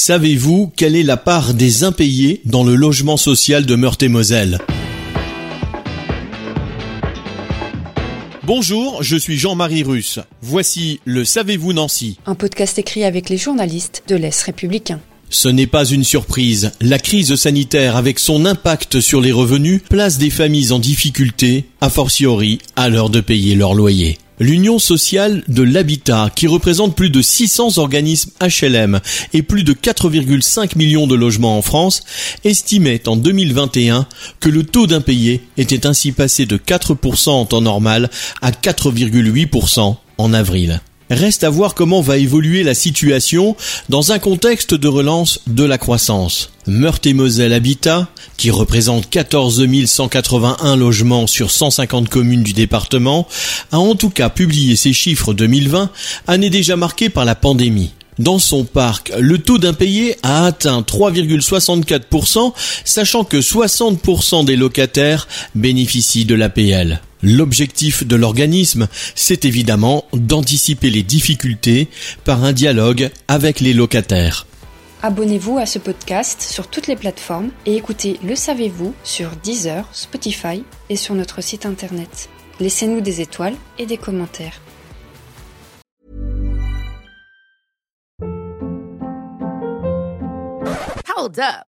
Savez-vous quelle est la part des impayés dans le logement social de Meurthe-et-Moselle? Bonjour, je suis Jean-Marie Russe. Voici le Savez-vous Nancy Un podcast écrit avec les journalistes de l'Est républicain. Ce n'est pas une surprise. La crise sanitaire, avec son impact sur les revenus, place des familles en difficulté, a fortiori à l'heure de payer leur loyer. L'Union sociale de l'habitat, qui représente plus de 600 organismes HLM et plus de 4,5 millions de logements en France, estimait en 2021 que le taux d'impayé était ainsi passé de 4% en temps normal à 4,8% en avril. Reste à voir comment va évoluer la situation dans un contexte de relance de la croissance. Meurthe-et-Moselle Habitat, qui représente 14 181 logements sur 150 communes du département, a en tout cas publié ses chiffres 2020, année déjà marquée par la pandémie. Dans son parc, le taux d'impayé a atteint 3,64%, sachant que 60% des locataires bénéficient de l'APL. L'objectif de l'organisme, c'est évidemment d'anticiper les difficultés par un dialogue avec les locataires. Abonnez-vous à ce podcast sur toutes les plateformes et écoutez Le Savez-vous sur Deezer, Spotify et sur notre site internet. Laissez-nous des étoiles et des commentaires. Hold up.